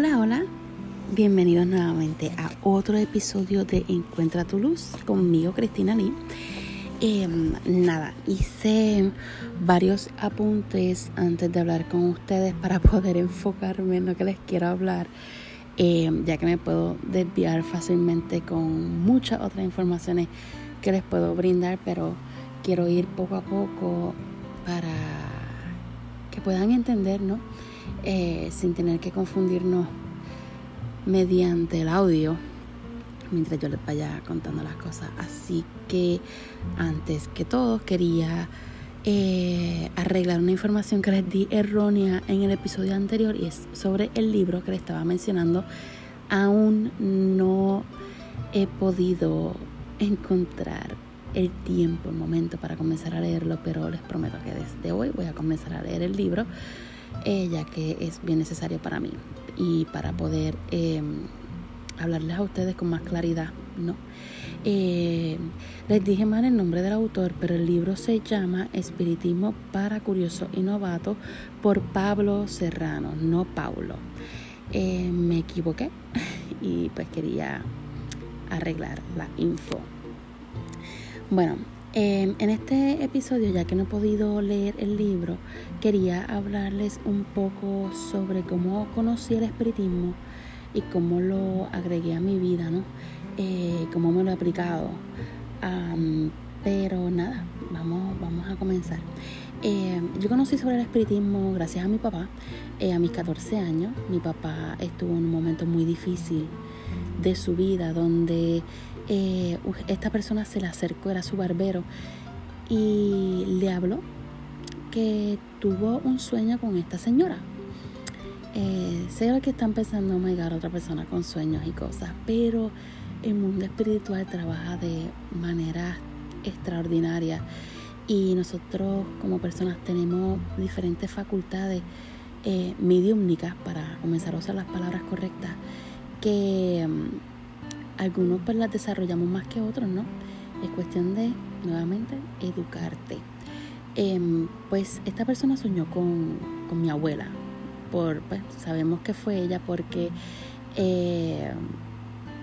Hola, hola. Bienvenidos nuevamente a otro episodio de Encuentra tu luz conmigo, Cristina Lee. Em, nada, hice varios apuntes antes de hablar con ustedes para poder enfocarme en lo que les quiero hablar, em, ya que me puedo desviar fácilmente con muchas otras informaciones que les puedo brindar, pero quiero ir poco a poco para que puedan entender, ¿no? Eh, sin tener que confundirnos mediante el audio mientras yo les vaya contando las cosas. Así que antes que todo quería eh, arreglar una información que les di errónea en el episodio anterior y es sobre el libro que les estaba mencionando. Aún no he podido encontrar el tiempo, el momento para comenzar a leerlo, pero les prometo que desde hoy voy a comenzar a leer el libro, eh, ya que es bien necesario para mí y para poder em, hablarles a ustedes con más claridad, ¿no? Eh, les dije mal el nombre del autor, pero el libro se llama Espiritismo para Curiosos y Novatos por Pablo Serrano, no Paulo. Eh, me equivoqué y pues quería arreglar la info. Bueno, em, en este episodio, ya que no he podido leer el libro, quería hablarles un poco sobre cómo conocí el espiritismo y cómo lo agregué a mi vida, ¿no? Eh, cómo me lo he aplicado. pero nada, vamos, vamos a comenzar. Em, yo conocí sobre el espiritismo gracias a mi papá. Eh, a mis 14 años, mi papá estuvo en un momento muy difícil de su vida donde eh, esta persona se le acercó, era su barbero, y le habló que tuvo un sueño con esta señora. Eh, sé que están pensando, oh my otra persona con sueños y cosas, pero el mundo espiritual trabaja de manera extraordinaria y nosotros como personas tenemos diferentes facultades eh, mediúmnicas para comenzar a usar las palabras correctas que mm, algunos pues las desarrollamos más que otros, ¿no? Es cuestión de, nuevamente, educarte. Em, pues esta persona soñó con, mi abuela. Por, pues, sabemos que fue ella porque eh,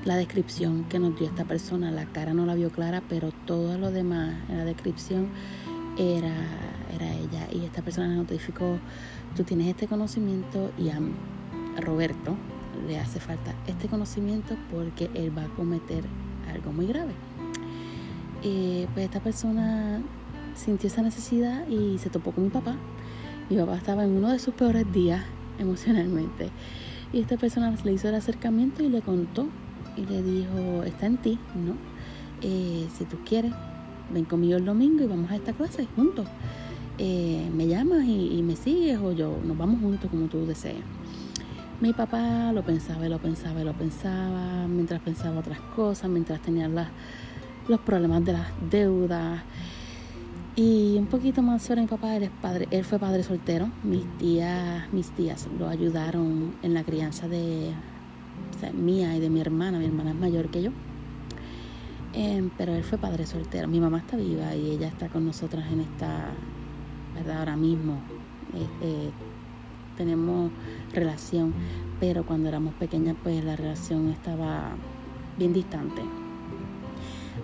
la descripción que nos dio esta persona, la cara no la vio clara, pero todo lo demás en la descripción era, era ella. Y esta persona le notificó, tú tienes este conocimiento y a Roberto, le hace falta este conocimiento porque él va a cometer algo muy grave. Eh, pues esta persona sintió esa necesidad y se topó con mi papá. Mi papá estaba en uno de sus peores días emocionalmente. Y esta persona le hizo el acercamiento y le contó y le dijo, está en ti, ¿no? Eh, si tú quieres, ven conmigo el domingo y vamos a esta clase juntos. Eh, me llamas y, y, me sigues o yo, nos vamos juntos como tú desees. Mi papá lo pensaba y lo pensaba y lo pensaba, mientras pensaba otras cosas, mientras tenía los problemas de las deudas. Y un poquito más sobre mi papá, él, es padre, él fue padre soltero. Mis tías, mis tías lo ayudaron en la crianza de mía y de mi hermana. Mi hermana es mayor que yo. Em, pero él fue padre soltero. Mi mamá está viva y ella está con nosotras en esta, ¿verdad? Ahora mismo. Este, tenemos relación, pero cuando éramos pequeñas pues la relación estaba bien distante.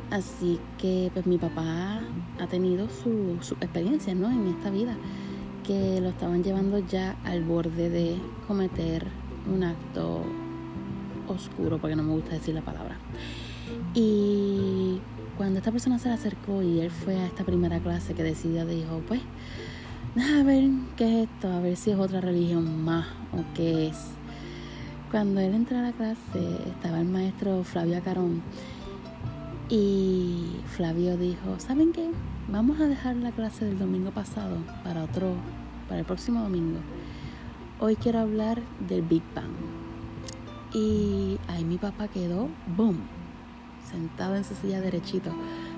Así que pues mi papá ha tenido su, su experiencia ¿no? en esta vida que lo estaban llevando ya al borde de cometer un acto oscuro, porque no me gusta decir la palabra. Y cuando esta persona se le acercó y él fue a esta primera clase que decidió, dijo, pues a ver qué es esto, a ver si es otra religión más o qué es. Cuando él entró a la clase estaba el maestro Flavio Carón y Flavio dijo, ¿saben qué? Vamos a dejar la clase del domingo pasado para otro, para el próximo domingo. Hoy quiero hablar del Big Bang. Y ahí mi papá quedó, boom, sentado en su silla derechito,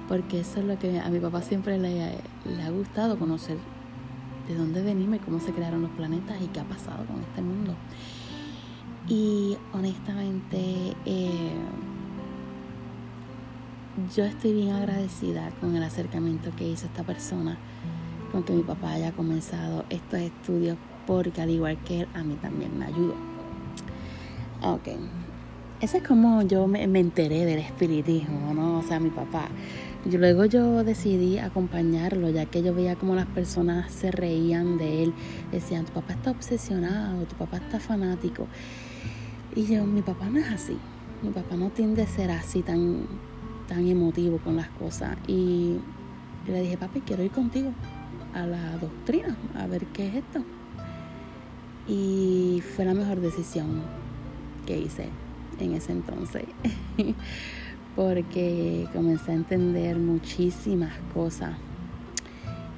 porque eso es lo que a mi papá siempre le, le ha gustado conocer de dónde venimos cómo se crearon los planetas y qué ha pasado con este mundo. Y honestamente, eh, yo estoy bien agradecida con el acercamiento que hizo esta persona, con que mi papá haya comenzado estos estudios, porque al igual que él, a mí también me ayudó. Ok. Ese es como yo me, enteré del espiritismo, ¿no? O sea, mi papá. Y luego yo decidí acompañarlo, ya que yo veía como las personas se reían de él. Decían, tu papá está obsesionado, tu papá está fanático. Y yo, mi papá no es así. Mi papá no tiende a ser así tan, tan emotivo con las cosas. Y le dije, papi, quiero ir contigo a la doctrina, a ver qué es esto. Y fue la mejor decisión que hice en ese entonces, porque comencé a entender muchísimas cosas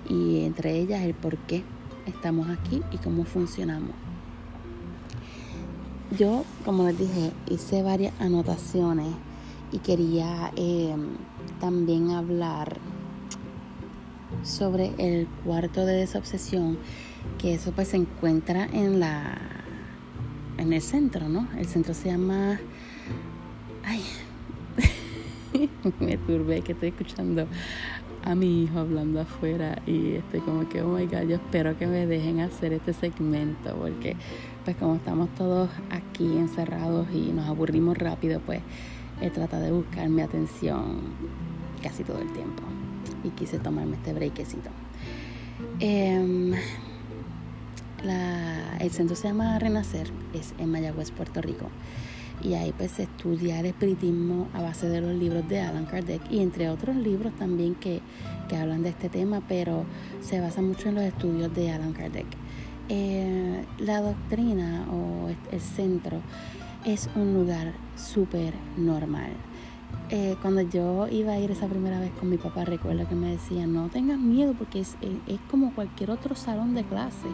y entre ellas el por qué estamos aquí y cómo funcionamos. Yo, como les dije, hice varias anotaciones y quería eh, también hablar sobre el cuarto de desobsesión, que eso pues se encuentra en la en el centro, ¿no? El centro se llama ay me turbé que estoy escuchando a mi hijo hablando afuera y estoy como que, oh my god, yo espero que me dejen hacer este segmento porque pues como estamos todos aquí encerrados y nos aburrimos rápido, pues he tratado de buscar mi atención casi todo el tiempo y quise tomarme este breakcito. Em, el centro se llama Renacer, es en Mayagüez, Puerto Rico. Y ahí pues se estudia el espiritismo a base de los libros de Alan Kardec y entre otros libros también que, que hablan de este tema, pero se basa mucho en los estudios de Alan Kardec. Eh, la doctrina o el centro es un lugar súper normal. Eh, cuando yo iba a ir esa primera vez con mi papá, recuerdo que me decía, no tengas miedo porque es, es como cualquier otro salón de clase.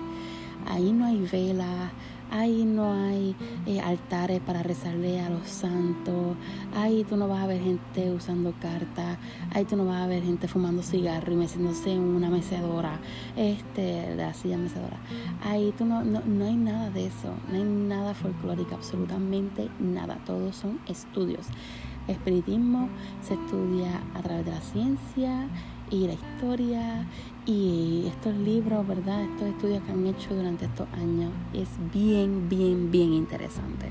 Ahí no hay velas, ahí no hay eh, altares para rezarle a los santos, ahí tú no vas a ver gente usando cartas, ahí tú no vas a ver gente fumando cigarro y meciéndose en una mecedora, este, la silla mecedora. Ahí tú no, no, no hay nada de eso, no hay nada folclórico, absolutamente nada, todos son estudios. Espiritismo se estudia a través de la ciencia y la historia y estos libros, ¿verdad? Estos estudios que han hecho durante estos años es bien, bien, bien interesante.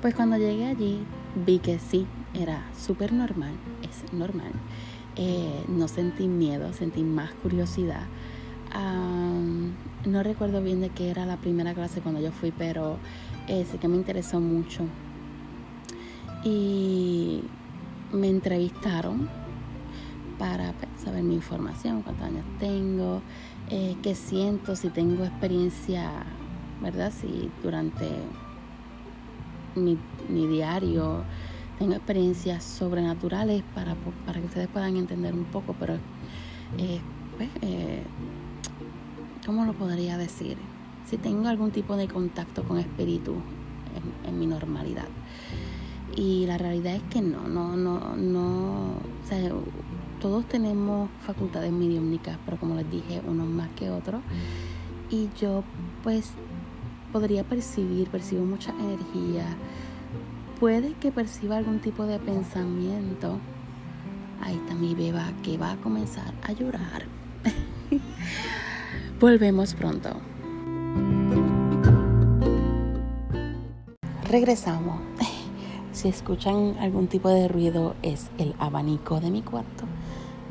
Pues cuando llegué allí vi que sí, era súper normal, es normal. Eh, no sentí miedo, sentí más curiosidad. no recuerdo bien de qué era la primera clase cuando yo fui, pero eh, que me interesó mucho. Y me entrevistaron para pues, saber mi información, cuántos años tengo, eh, qué siento, si tengo experiencia, ¿verdad? Si durante mi, diario tengo experiencias sobrenaturales para, para que ustedes puedan entender un poco, pero eh, pues, eh, ¿cómo lo podría decir? Si tengo algún tipo de contacto con espíritu en, mi normalidad. Y la realidad es que no, no, no, no, todos tenemos facultades mediúmnicas, pero como les dije, unos más que otros. Y yo pues podría percibir, percibo mucha energía. Puede que perciba algún tipo de pensamiento. Ahí está mi beba que va a comenzar a llorar. Volvemos pronto. Regresamos. Si escuchan algún tipo de ruido es el abanico de mi cuarto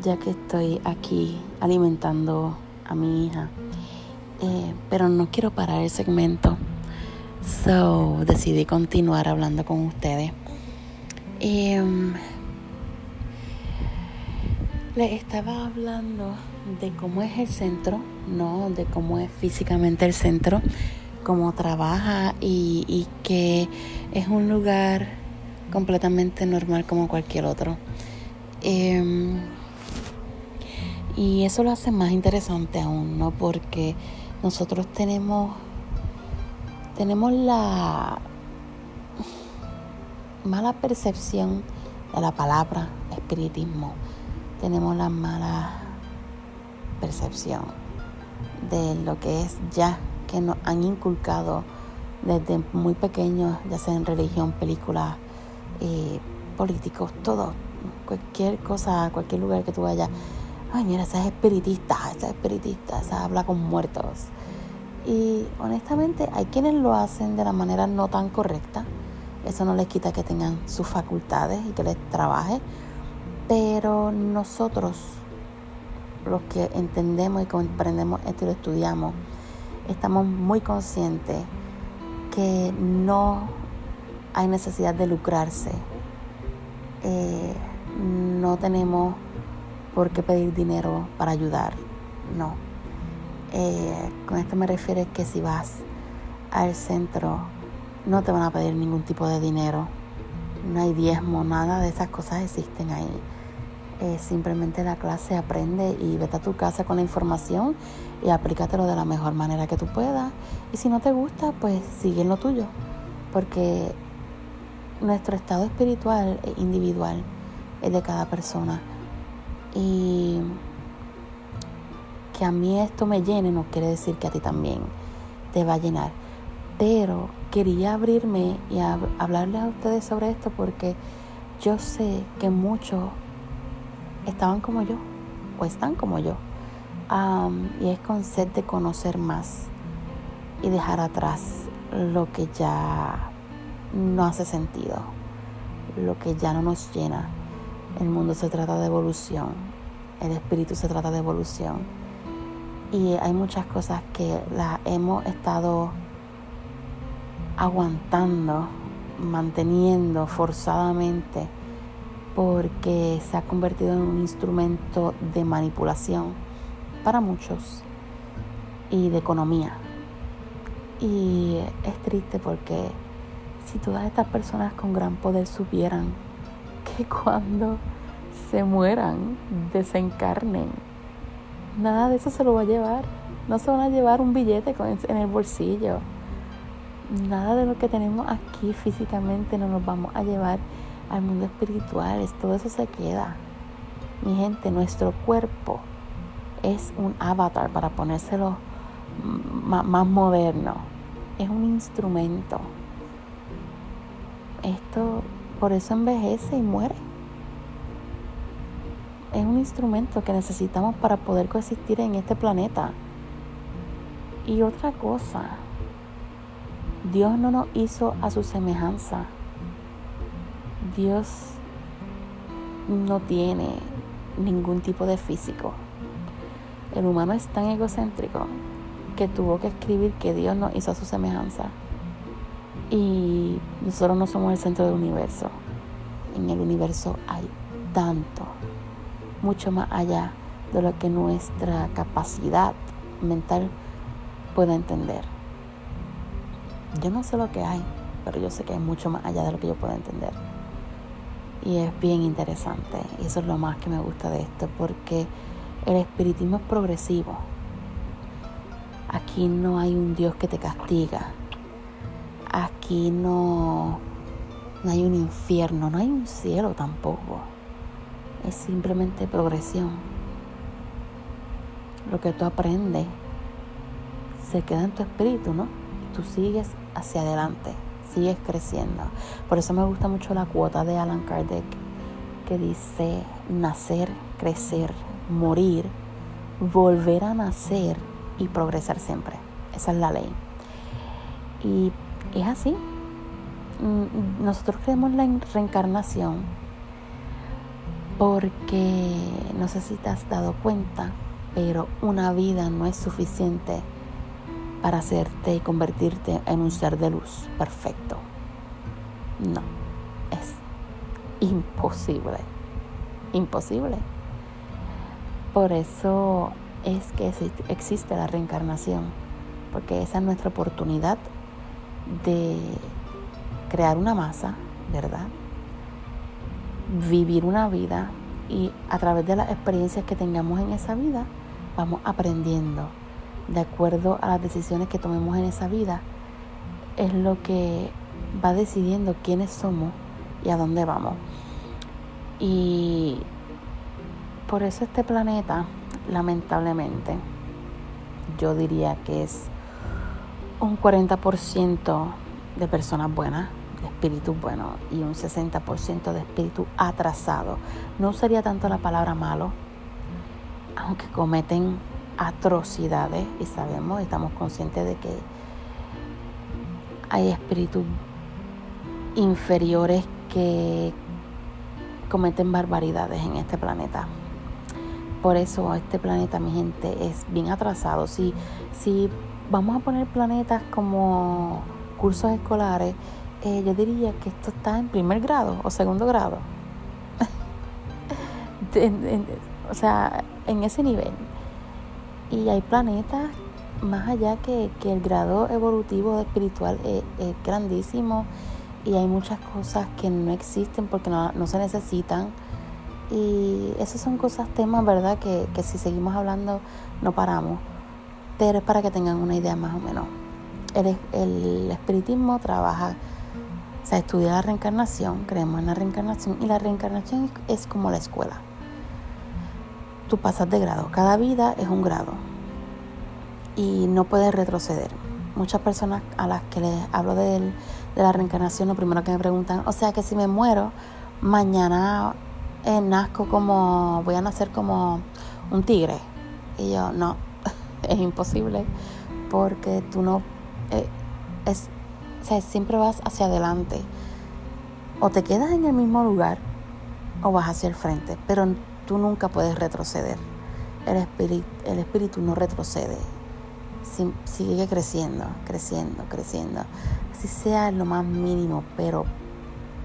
ya que estoy aquí alimentando a mi hija. Eh, pero no quiero parar el segmento. So decidí continuar hablando con ustedes. Em, le estaba hablando de cómo es el centro, ¿no? De cómo es físicamente el centro, cómo trabaja y, que es un lugar completamente normal como cualquier otro. Eh, y eso lo hace más interesante aún, ¿no? Porque nosotros tenemos, tenemos la mala percepción de la palabra espiritismo. Tenemos la mala percepción de lo que es ya que nos han inculcado desde muy pequeños, ya sea en religión, películas, eh, políticos, todo, cualquier cosa, cualquier lugar que tú vayas ay, mira, esa es espiritista, esa es espiritista, esa habla con muertos. Y honestamente hay quienes lo hacen de la manera no tan correcta, Eso no les quita que tengan sus facultades y que les trabaje, pero nosotros, los que entendemos y comprendemos esto y lo estudiamos, estamos muy conscientes que no hay necesidad de lucrarse. Eh, no tenemos por qué pedir dinero para ayudar, no. Eh, con esto me refiero que si vas al centro no te van a pedir ningún tipo de dinero, no hay diezmo, nada de esas cosas existen ahí. Eh, simplemente la clase aprende y vete a tu casa con la información y aplícatelo de la mejor manera que tú puedas. Y si no te gusta, pues sigue en lo tuyo, porque nuestro estado espiritual e individual es de cada persona. Y que a mí esto me llene no quiere decir que a ti también te va a llenar. Pero quería abrirme y hablarles a ustedes sobre esto porque yo sé que muchos estaban como yo o están como yo. y es con sed de conocer más y dejar atrás lo que ya no hace sentido, lo que ya no nos llena. El mundo se trata de evolución, el espíritu se trata de evolución. Y hay muchas cosas que las hemos estado aguantando, manteniendo forzadamente, porque se ha convertido en un instrumento de manipulación para muchos y de economía. Y es triste porque si todas estas personas con gran poder supieran que cuando se mueran, desencarnen, nada de eso se lo va a llevar. No se van a llevar un billete en el bolsillo nada de lo que tenemos aquí físicamente no nos vamos a llevar al mundo espiritual, todo eso se queda. Mi gente, nuestro cuerpo es un avatar para ponérselo más moderno. Es un instrumento. Esto por eso envejece y muere. Es un instrumento que necesitamos para poder coexistir en este planeta. Y otra cosa, Dios no nos hizo a su semejanza. Dios no tiene ningún tipo de físico. El humano es tan egocéntrico que tuvo que escribir que Dios nos hizo a su semejanza. Y nosotros no somos el centro del universo. En el universo hay tanto, mucho más allá de lo que nuestra capacidad mental pueda entender. Yo no sé lo que hay, pero yo sé que hay mucho más allá de lo que yo puedo entender. Y es bien interesante. Y eso es lo más que me gusta de esto, porque el espiritismo es progresivo. Aquí no hay un Dios que te castiga. Aquí no, no hay un infierno, no hay un cielo tampoco. Es simplemente progresión. Lo que tú aprendes se queda en tu espíritu, ¿no? Tú sigues hacia adelante, sigues creciendo. Por eso me gusta mucho la cuota de Alan Kardec que dice nacer, crecer, morir, volver a nacer y progresar siempre. Esa es la ley. Y es así. Mm, nosotros creemos la reencarnación porque no sé si te has dado cuenta, pero una vida no es suficiente para hacerte y convertirte en un ser de luz perfecto. No, es imposible, imposible. Por eso es que existe la reencarnación, porque esa es nuestra oportunidad de crear una masa, ¿verdad? Vivir una vida y a través de las experiencias que tengamos en esa vida, vamos aprendiendo de acuerdo a las decisiones que tomemos en esa vida, es lo que va decidiendo quiénes somos y a dónde vamos. Y por eso este planeta, lamentablemente, yo diría que es un 40% de personas buenas, de espíritus buenos, y un 60% de espíritus atrasados. No usaría tanto la palabra malo, aunque cometen atrocidades y sabemos, estamos conscientes de que hay espíritus inferiores que cometen barbaridades en este planeta. Por eso este planeta, mi gente, es bien atrasado. Si, si vamos a poner planetas como cursos escolares, eh, yo diría que esto está en primer grado o segundo grado. o sea, en ese nivel. Y hay planetas más allá que, el grado evolutivo espiritual es, grandísimo y hay muchas cosas que no existen porque no, no se necesitan y esas son cosas, temas, ¿verdad? Que, que si seguimos hablando no paramos. Pero es para que tengan una idea más o menos. El, el espiritismo trabaja, o sea, estudia la reencarnación, creemos en la reencarnación y la reencarnación es como la escuela. Tú pasas de grado, cada vida es un grado y no puedes retroceder. Muchas personas a las que les hablo de, de la reencarnación, lo primero que me preguntan, o sea que si me muero, mañana eh, nazco como, voy a nacer como un tigre. Y yo, no, es imposible porque tú no, eh, es, o sea, siempre vas hacia adelante. O te quedas en el mismo lugar o vas hacia el frente, pero tú nunca puedes retroceder. El espíritu, el espíritu no retrocede, sigue creciendo, creciendo, creciendo. Así sea lo más mínimo, pero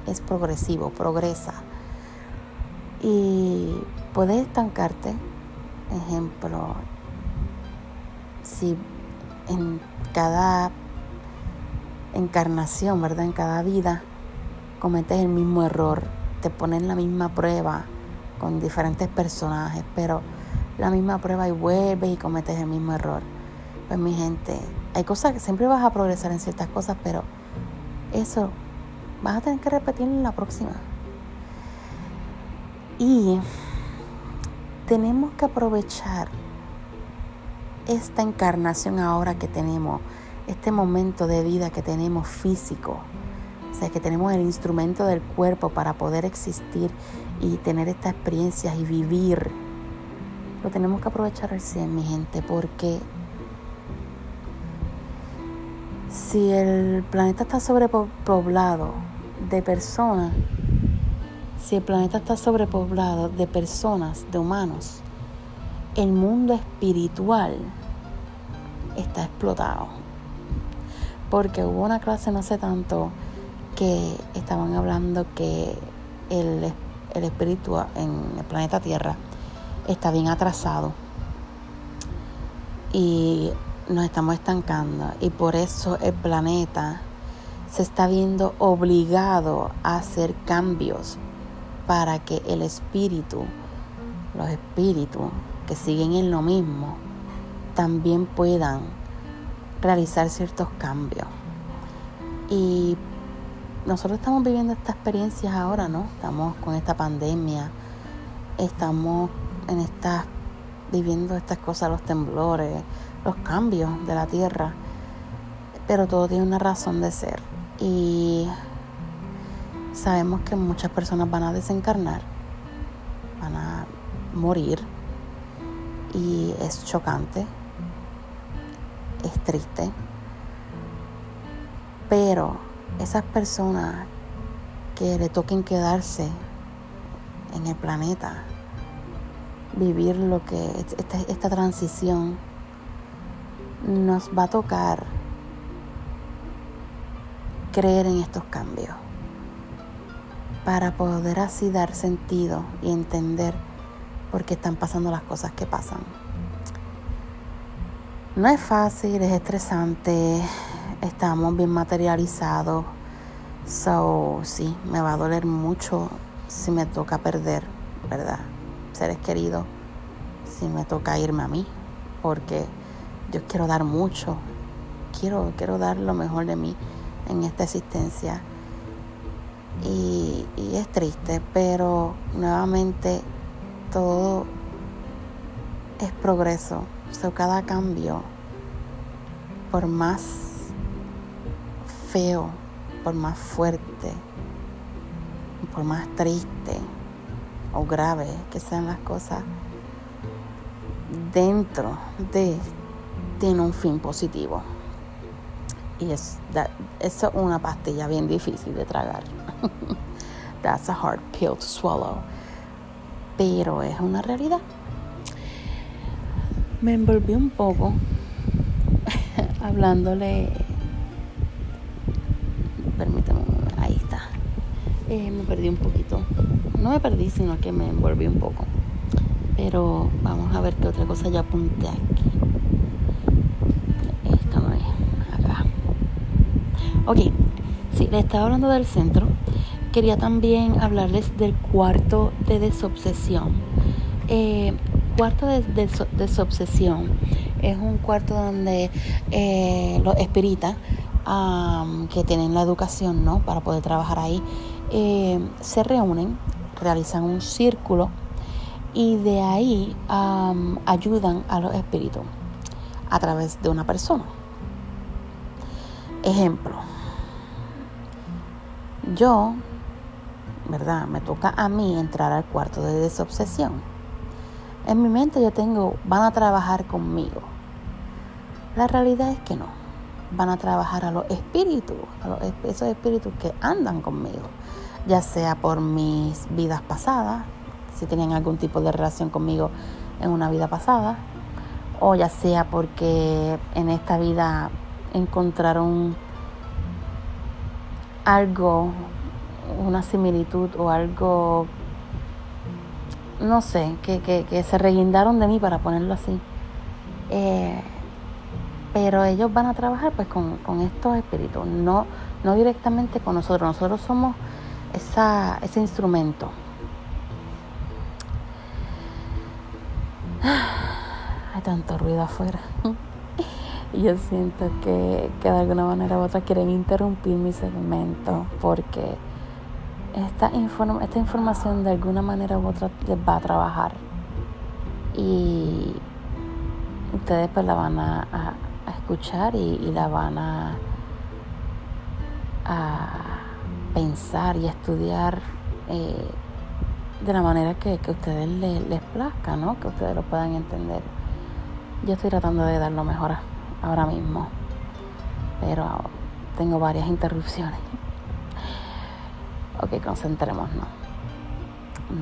es progresivo, progresa y puedes estancarte. Ejemplo, si en cada encarnación, ¿verdad? En cada vida cometes el mismo error, te ponen la misma prueba con diferentes personajes, pero la misma prueba y vuelves y cometes el mismo error. Pues mi gente, hay cosas que siempre vas a progresar en ciertas cosas, pero eso vas a tener que repetirlo en la próxima. Y tenemos que aprovechar esta encarnación ahora que tenemos, este momento de vida que tenemos físico. O sea, que tenemos el instrumento del cuerpo para poder existir y tener estas experiencias y vivir. Lo tenemos que aprovechar al 100, mi gente, porque si el planeta está sobrepoblado de personas, si el planeta está sobrepoblado de personas, de humanos, el mundo espiritual está explotado. Porque hubo una clase no sé tanto que estaban hablando que el, el espíritu en el planeta Tierra está bien atrasado y nos estamos estancando y por eso el planeta se está viendo obligado a hacer cambios para que el espíritu, los espíritus que siguen en lo mismo, también puedan realizar ciertos cambios. Y nosotros estamos viviendo estas experiencias ahora, ¿no? Estamos con esta pandemia, estamos en estas viviendo estas cosas, los temblores, los cambios de la tierra, pero todo tiene una razón de ser. Y Sabemos que muchas personas van a desencarnar, van a morir y es chocante, es triste, pero esas personas que le toquen quedarse en el planeta, vivir lo que esta, esta transición nos va a tocar creer en estos cambios para poder así dar sentido y entender por qué están pasando las cosas que pasan. No es fácil, es estresante, estamos bien materializados, so sí, me va a doler mucho si me toca perder, ¿verdad? Seres queridos, si me toca irme a mí, porque yo quiero dar mucho, quiero, quiero dar lo mejor de mí en esta existencia y, es triste, pero nuevamente todo es progreso. O cada cambio, por más feo, por más fuerte, por más triste o grave que sean las cosas, dentro de tiene un fin positivo. Y es, eso es una pastilla bien difícil de tragar. That's a hard pill to swallow. Pero es una realidad. Me envolví un poco hablándole. Permítame, ahí está. Eh, me perdí un poquito. No me perdí, sino que me envolví un poco. Pero vamos a ver qué otra cosa ya apunté aquí. Esta no es. Acá. Ok. Sí, le estaba hablando del centro. Quería también hablarles del cuarto de desobsesión. Eh, cuarto de, desobsesión es un cuarto donde eh, los espíritas que tienen la educación ¿no? para poder trabajar ahí eh, se reúnen, realizan un círculo y de ahí ayudan a los espíritus a través de una persona. Ejemplo, yo, ¿verdad? Me toca a mí entrar al cuarto de desobsesión. En mi mente yo tengo, van a trabajar conmigo. La realidad es que no. Van a trabajar a los espíritus, a esos espíritus que andan conmigo, ya sea por mis vidas pasadas, si tenían algún tipo de relación conmigo en una vida pasada, o ya sea porque en esta vida encontraron algo, una similitud o algo, no sé, que, que, se reguindaron de mí para ponerlo así. Eh, pero ellos van a trabajar pues con, con estos espíritus, no, no directamente con nosotros. Nosotros somos esa, ese instrumento. Hay tanto ruido afuera. y yo siento que, que, de alguna manera u otra quieren interrumpir mi segmento porque esta, esta información de alguna manera u otra les va a trabajar. Y ustedes pues la van a, escuchar y, la van a, pensar y estudiar. Eh, de la manera que, que ustedes les, les plazca, ¿no? Que ustedes lo puedan entender. Yo estoy tratando de dar lo mejor ahora mismo, pero tengo varias interrupciones. Ok, concentrémonos.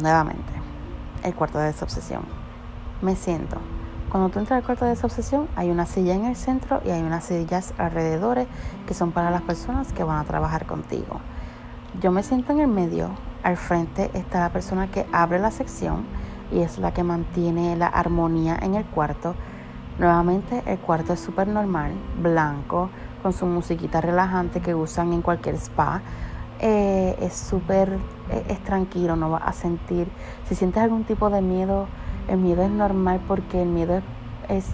Nuevamente, el cuarto de desobsesión. Me siento. Cuando tú entras al cuarto de desobsesión, hay una silla en el centro y hay unas sillas alrededor que son para las personas que van a trabajar contigo. Yo me siento en el medio al frente está la persona que abre la sección y es la que mantiene la armonía en el cuarto. Nuevamente el cuarto es súper normal, blanco, con su musiquita relajante que usan en cualquier spa. Eh, es súper, eh, es tranquilo, no vas a sentir, si sientes algún tipo de miedo, el miedo es normal porque el miedo es, es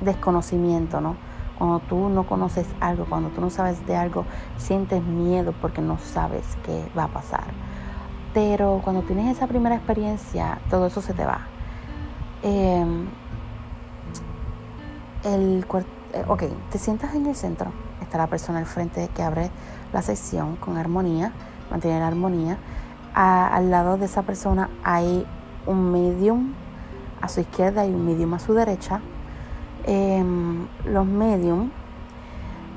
desconocimiento, ¿no? Cuando tú no conoces algo, cuando tú no sabes de algo, sientes miedo porque no sabes qué va a pasar. Pero cuando tienes esa primera experiencia, todo eso se te va. Em, el, eh, ok, te sientas en el centro. Está la persona al frente que abre la sesión con armonía, mantiene la armonía. al lado de esa persona hay un medium a su izquierda y un medium a su derecha. Em, los medium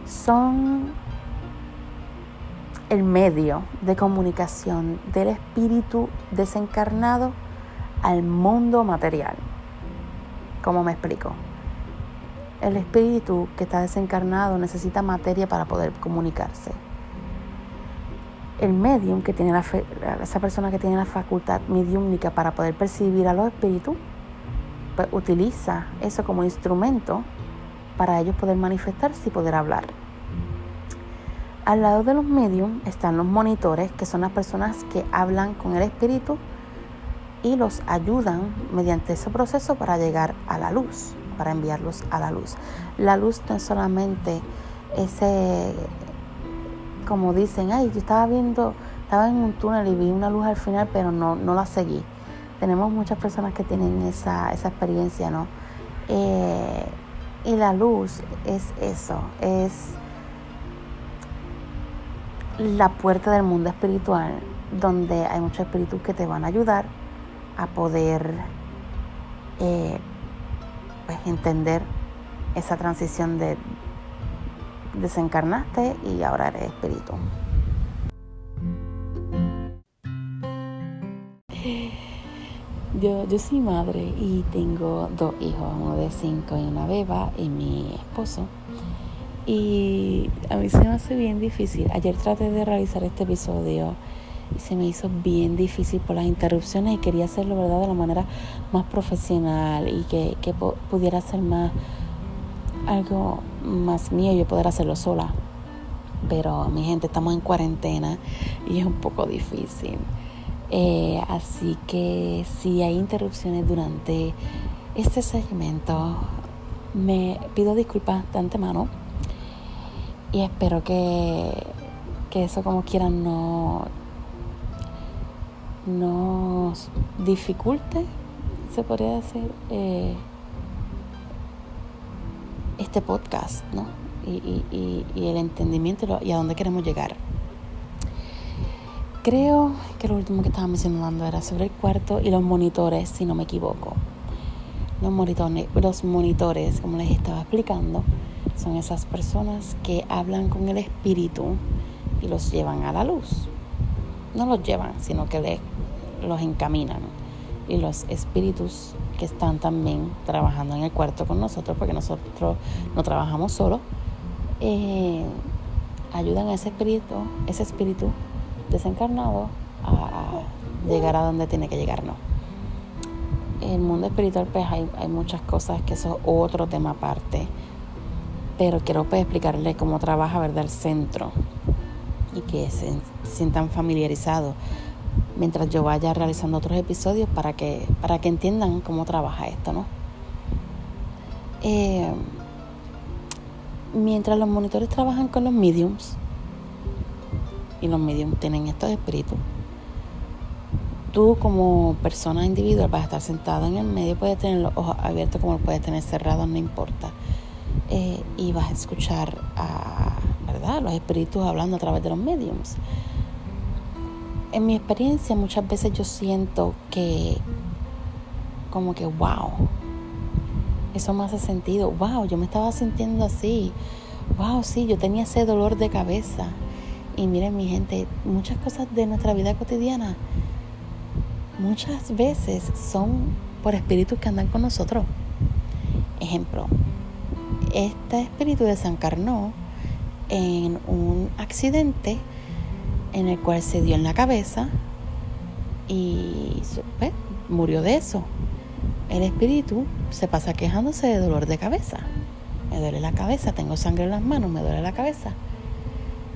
son el medio de comunicación del espíritu desencarnado al mundo material. ¿Cómo me explico? El espíritu que está desencarnado necesita materia para poder comunicarse. El medium que tiene la esa persona que tiene la facultad mediúmnica para poder percibir a los espíritus, pues utiliza eso como instrumento para ellos poder manifestarse y poder hablar. Al lado de los medios están los monitores, que son las personas que hablan con el espíritu y los ayudan mediante ese proceso para llegar a la luz, para enviarlos a la luz. La luz no es solamente ese, como dicen, ay, yo estaba viendo, estaba en un túnel y vi una luz al final, pero no, no la seguí. Tenemos muchas personas que tienen esa, esa experiencia, ¿no? Eh, y la luz es eso, es la puerta del mundo espiritual, donde hay muchos espíritus que te van a ayudar a poder eh, pues, entender esa transición de, desencarnaste y ahora eres espíritu. Yo, yo soy madre y tengo dos hijos, uno de cinco y una beba y mi esposo. Y a mí se me hace bien difícil. Ayer traté de realizar este episodio y se me hizo bien difícil por las interrupciones y quería hacerlo ¿verdad? de la manera más profesional y que, que pudiera ser más algo más mío yo poder hacerlo sola. Pero mi gente, estamos en cuarentena y es un poco difícil. Eh, así que si hay interrupciones durante este segmento, me pido disculpas de antemano y espero que, que eso como quieran no nos dificulte, se podría decir, eh, este podcast, ¿no? Y, y, y el entendimiento y a dónde queremos llegar. Creo que lo último que estaba mencionando era sobre el cuarto y los monitores, si no me equivoco. Los monitores, los monitores, como les estaba explicando, son esas personas que hablan con el espíritu y los llevan a la luz. No los llevan, sino que les, los encaminan. Y los espíritus que están también trabajando en el cuarto con nosotros, porque nosotros no trabajamos solos, eh, ayudan a ese espíritu, ese espíritu desencarnado a, llegar a donde tiene que llegar, no. En el mundo espiritual pues hay, hay muchas cosas que eso es otro tema aparte, pero quiero pues, explicarles cómo trabaja ¿verdad? el centro y que se sientan familiarizados mientras yo vaya realizando otros episodios para que, para que entiendan cómo trabaja esto, ¿no? Eh, mientras los monitores trabajan con los mediums, y los medios tienen estos espíritus. Tú como persona individual vas a estar sentado en el medio, puedes tener los ojos abiertos como puedes tener cerrados, no importa. Eh, y vas a escuchar a ¿verdad? los espíritus hablando a través de los mediums. En mi experiencia muchas veces yo siento que como que wow, eso me hace sentido, wow, yo me estaba sintiendo así, wow, sí, yo tenía ese dolor de cabeza y miren mi gente, muchas cosas de nuestra vida cotidiana muchas veces son por espíritus que andan con nosotros. Ejemplo, este espíritu desencarnó en un accidente en el cual se dio en la cabeza y pues, murió de eso. El espíritu se pasa quejándose de dolor de cabeza. Me duele la cabeza, tengo sangre en las manos, me duele la cabeza.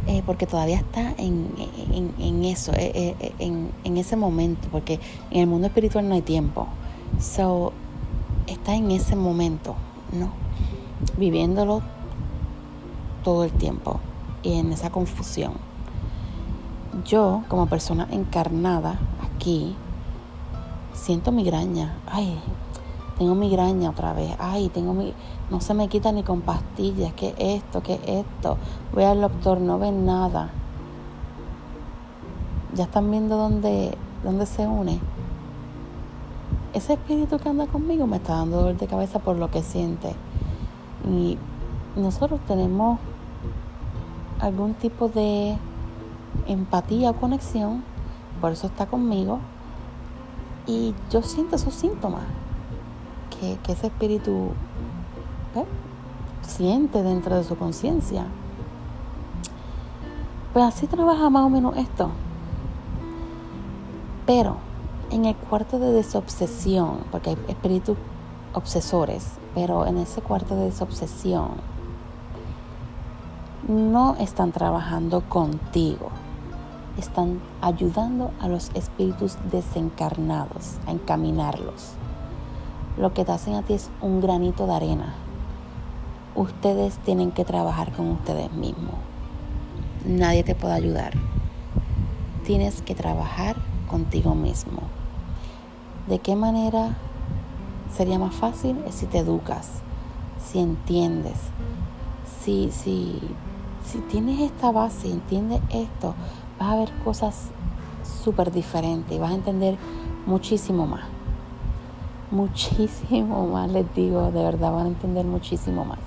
Eh, porque todavía está en, en, eso, eh, eh, en, en, ese momento, porque en el mundo espiritual no hay tiempo. So, está en ese momento, ¿no? Viviéndolo todo el tiempo y en esa confusión. Yo, como persona encarnada aquí, siento migraña. Ay, tengo migraña otra vez. Ay, tengo mi no se me quita ni con pastillas, ¿qué esto? ¿Qué esto? Voy al doctor, no ven nada. Ya están viendo dónde, dónde se une. Ese espíritu que anda conmigo me está dando dolor de cabeza por lo que siente. Y nosotros tenemos algún tipo de empatía o conexión, por eso está conmigo. Y yo siento esos síntomas, que, ese espíritu siente dentro de su conciencia. Pues así trabaja más o menos esto. Pero en el cuarto de desobsesión, porque hay espíritus obsesores, pero en ese cuarto de desobsesión no están trabajando contigo, están ayudando a los espíritus desencarnados a encaminarlos. Lo que te hacen a ti es un granito de arena ustedes tienen que trabajar con ustedes mismos. Nadie te puede ayudar. Tienes que trabajar contigo mismo. ¿De qué manera sería más fácil? Es si te educas, si entiendes, si, si, si tienes esta base, entiendes esto, vas a ver cosas súper diferentes y vas a entender muchísimo más. Muchísimo más, les digo, de verdad van a entender muchísimo más.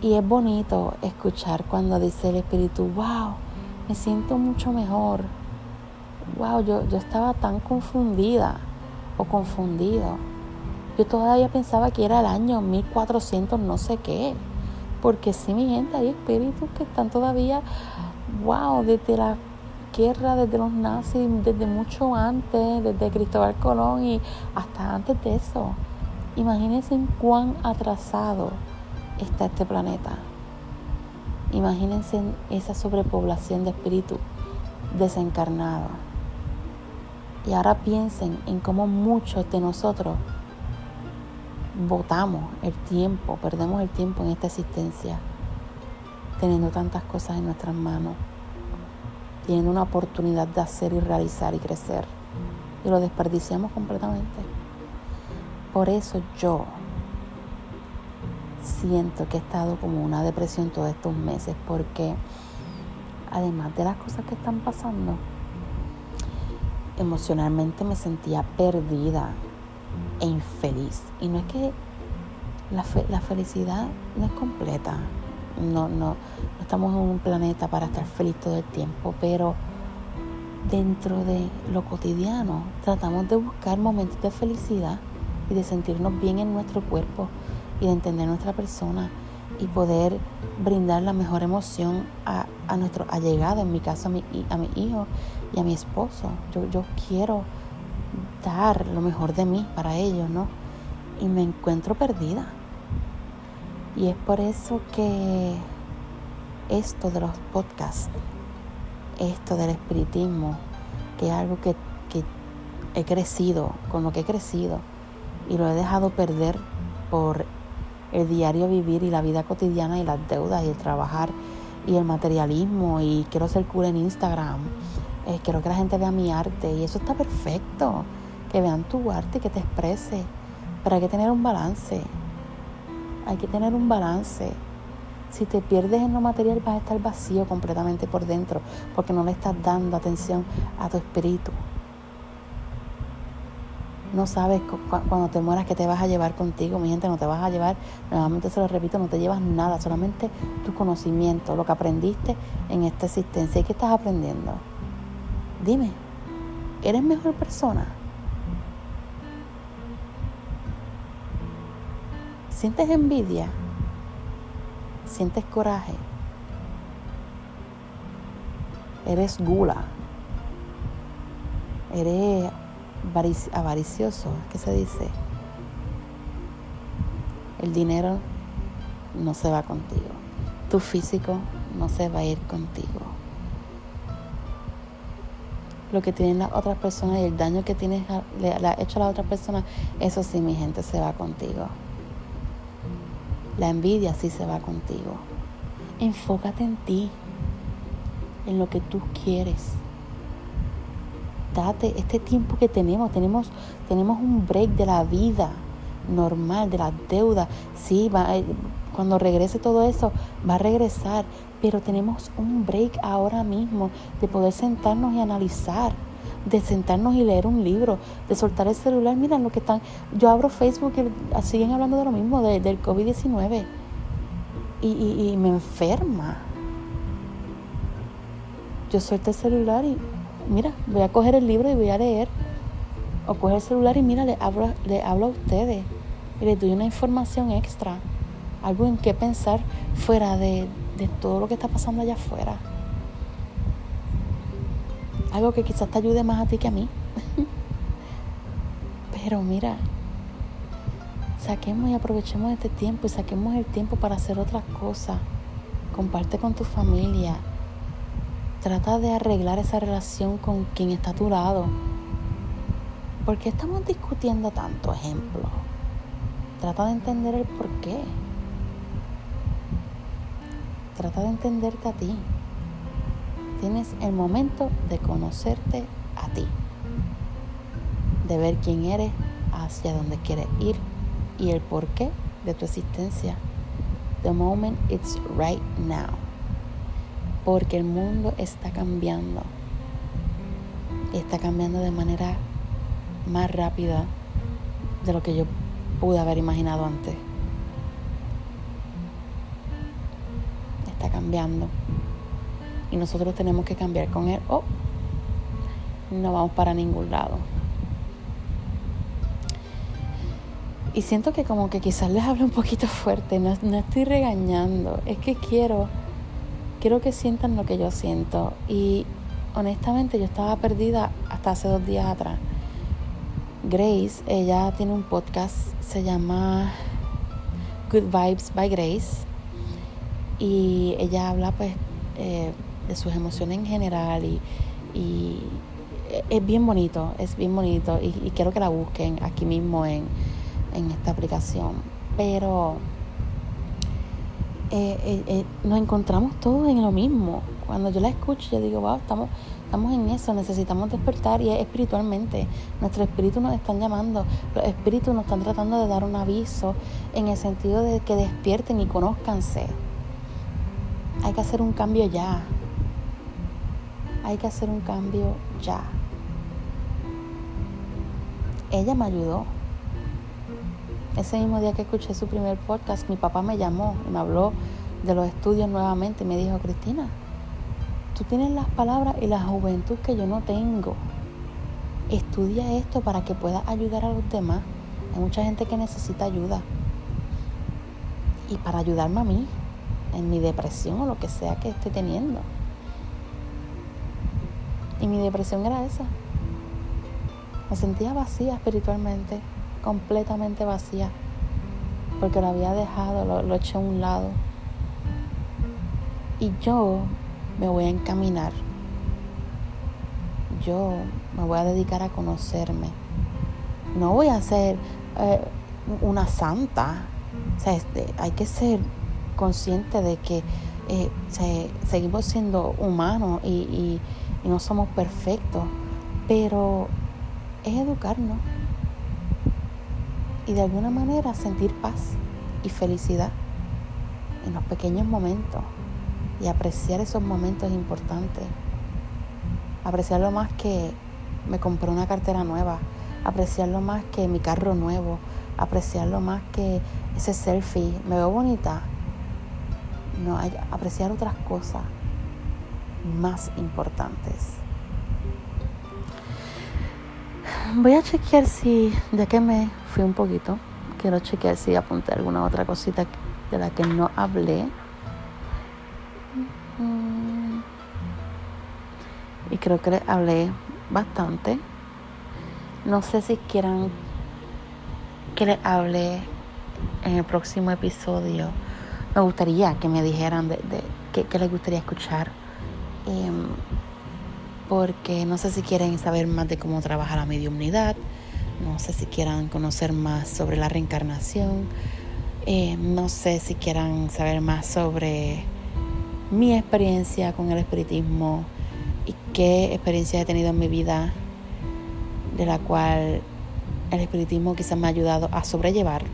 Y es bonito escuchar cuando dice el Espíritu, wow, me siento mucho mejor. Wow, yo, yo estaba tan confundida o confundido. Yo todavía pensaba que era el año 1400 no sé qué. Porque sí, mi gente, hay espíritus que están todavía, wow, desde la guerra, desde los nazis, desde mucho antes, desde Cristóbal Colón y hasta antes de eso. Imagínense en cuán atrasado está este planeta. Imagínense esa sobrepoblación de espíritus desencarnados. Y ahora piensen en cómo muchos de nosotros votamos el tiempo, perdemos el tiempo en esta existencia, teniendo tantas cosas en nuestras manos, teniendo una oportunidad de hacer y realizar y crecer, y lo desperdiciamos completamente. Por eso yo siento que he estado como una depresión todos estos meses, porque además de las cosas que están pasando, emocionalmente me sentía perdida e infeliz. Y no es que la, la felicidad no es completa, no, no, no estamos en un planeta para estar feliz todo el tiempo, pero dentro de lo cotidiano tratamos de buscar momentos de felicidad y de sentirnos bien en nuestro cuerpo y de entender nuestra persona y poder brindar la mejor emoción a, a nuestro allegado, en mi caso a mi, a mi hijo y a mi esposo. Yo, yo quiero dar lo mejor de mí para ellos, ¿no? Y me encuentro perdida. Y es por eso que esto de los podcasts, esto del espiritismo, que es algo que, que he crecido, con lo que he crecido, y lo he dejado perder por el diario vivir y la vida cotidiana y las deudas y el trabajar y el materialismo y quiero ser cool en Instagram. Eh, quiero que la gente vea mi arte y eso está perfecto. Que vean tu arte, que te exprese. Pero hay que tener un balance. Hay que tener un balance. Si te pierdes en lo material vas a estar vacío completamente por dentro porque no le estás dando atención a tu espíritu. No sabes cuando te mueras que te vas a llevar contigo, mi gente, no te vas a llevar, nuevamente se lo repito, no te llevas nada, solamente tu conocimiento, lo que aprendiste en esta existencia. ¿Y qué estás aprendiendo? Dime, ¿eres mejor persona? ¿Sientes envidia? ¿Sientes coraje? ¿Eres gula? ¿Eres avaricioso, ¿qué se dice? El dinero no se va contigo. Tu físico no se va a ir contigo. Lo que tienen las otras personas y el daño que tienes, le, ha hecho a la otra persona, eso sí, mi gente, se va contigo. La envidia sí se va contigo. Enfócate en ti, en lo que tú quieres date este tiempo que tenemos, tenemos, tenemos un break de la vida normal, de la deuda. Sí, va, eh, cuando regrese todo eso, va a regresar, pero tenemos un break ahora mismo de poder sentarnos y analizar de sentarnos y leer un libro, de soltar el celular. Miren lo que están. Yo abro Facebook y siguen hablando de lo mismo, del COVID-19. Y, y, me enferma. Yo suelto el celular y mira, voy a coger el libro y voy a leer. O coger el celular y mira, le hablo, le hablo a ustedes y les doy una información extra. Algo en qué pensar fuera de, de todo lo que está pasando allá afuera. Algo que quizás te ayude más a ti que a mí. Pero mira, saquemos y aprovechemos este tiempo y saquemos el tiempo para hacer otras cosas. Comparte con tu familia, Trata de arreglar esa relación con quien está a tu lado. ¿Por qué estamos discutiendo tanto, ejemplo? Trata de entender el por qué. Trata de entenderte a ti. Tienes el momento de conocerte a ti. De ver quién eres, hacia dónde quieres ir y el porqué de tu existencia. The moment it's right now porque el mundo está cambiando. Está cambiando de manera más rápida de lo que yo pude haber imaginado antes. está cambiando. Y nosotros tenemos que cambiar con él o no vamos para ningún lado. Y siento que como que quizás les hablo un poquito fuerte, no, no estoy regañando, es que quiero, quiero que sientan lo que yo siento. Y honestamente yo estaba perdida hasta hace dos días atrás. Grace, ella tiene un podcast, se llama Good Vibes by Grace. Y ella habla pues eh, de sus emociones en general y, es bien bonito, es bien bonito y, quiero que la busquen aquí mismo en, en esta aplicación. Pero eh, eh, nos encontramos todos en lo mismo. Cuando yo la escucho, yo digo, wow, estamos, estamos en eso, necesitamos despertar y es espiritualmente. Nuestros espíritus nos están llamando, los espíritus nos están tratando de dar un aviso en el sentido de que despierten y conózcanse. Hay que hacer un cambio ya. Hay que hacer un cambio ya. Ella me ayudó. Ese mismo día que escuché su primer podcast, mi papá me llamó y me habló de los estudios nuevamente y me dijo, Cristina, Tú tienes las palabras y la juventud que yo no tengo. Estudia esto para que puedas ayudar a los demás. Hay mucha gente que necesita ayuda. Y para ayudarme a mí en mi depresión o lo que sea que esté teniendo. Y mi depresión era esa. Me sentía vacía espiritualmente, completamente vacía, porque lo había dejado, lo, lo eché a un lado. Y yo me voy a encaminar. Yo me voy a dedicar a conocerme. No voy a ser eh, una santa. O sea, este, hay que ser consciente de que eh, seguimos siendo humanos y, y no somos perfectos. Pero es educarnos y de alguna manera sentir paz y felicidad en los pequeños momentos y apreciar esos momentos importantes. Apreciarlo más que me compré una cartera nueva, apreciarlo más que mi carro nuevo, apreciarlo más que ese selfie, me veo bonita. No, apreciar otras cosas más importantes. Voy a chequear si, ya que me fui un poquito, quiero chequear si apunté alguna otra cosita de la que no hablé. y creo que les hablé bastante. No sé si quieran que les hable en el próximo episodio. Me gustaría que me dijeran de, de qué, les gustaría escuchar. Em, porque no sé si quieren saber más de cómo trabaja la mediumnidad. No sé si quieran conocer más sobre la reencarnación. Em, no sé si quieran saber más sobre mi experiencia con el espiritismo y qué experiencia he tenido en mi vida de la cual el espiritismo quizás me ha ayudado a sobrellevar.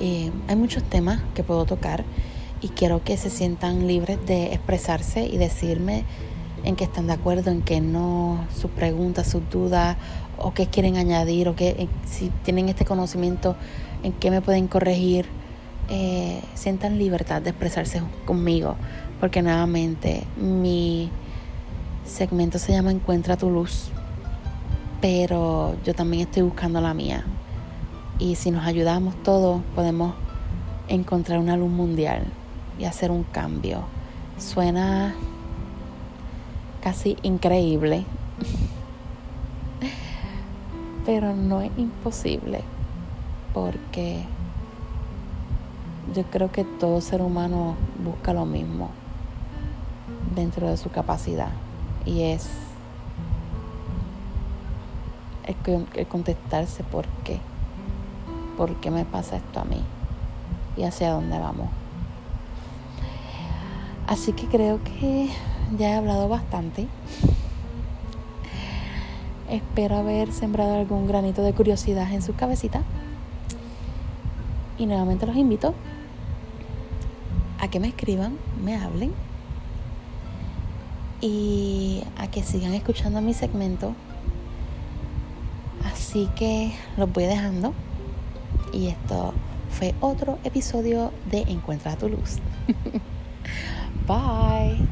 Eh, hay muchos temas que puedo tocar y quiero que se sientan libres de expresarse y decirme en qué están de acuerdo, en qué no, sus preguntas, sus dudas o qué quieren añadir o qué, si tienen este conocimiento, en qué me pueden corregir. Eh, sientan libertad de expresarse conmigo, porque nuevamente mi segmento se llama Encuentra tu luz, pero yo también estoy buscando la mía. Y si nos ayudamos todos, podemos encontrar una luz mundial y hacer un cambio. Suena casi increíble, pero no es imposible, porque yo creo que todo ser humano busca lo mismo dentro de su capacidad y es contestarse por qué, por qué me pasa esto a mí y hacia dónde vamos. Así que creo que ya he hablado bastante. Espero haber sembrado algún granito de curiosidad en su cabecita. Y nuevamente los invito a que me escriban, me hablen y a que sigan escuchando mi segmento. Así que los voy dejando. Y esto fue otro episodio de Encuentra tu luz. Bye.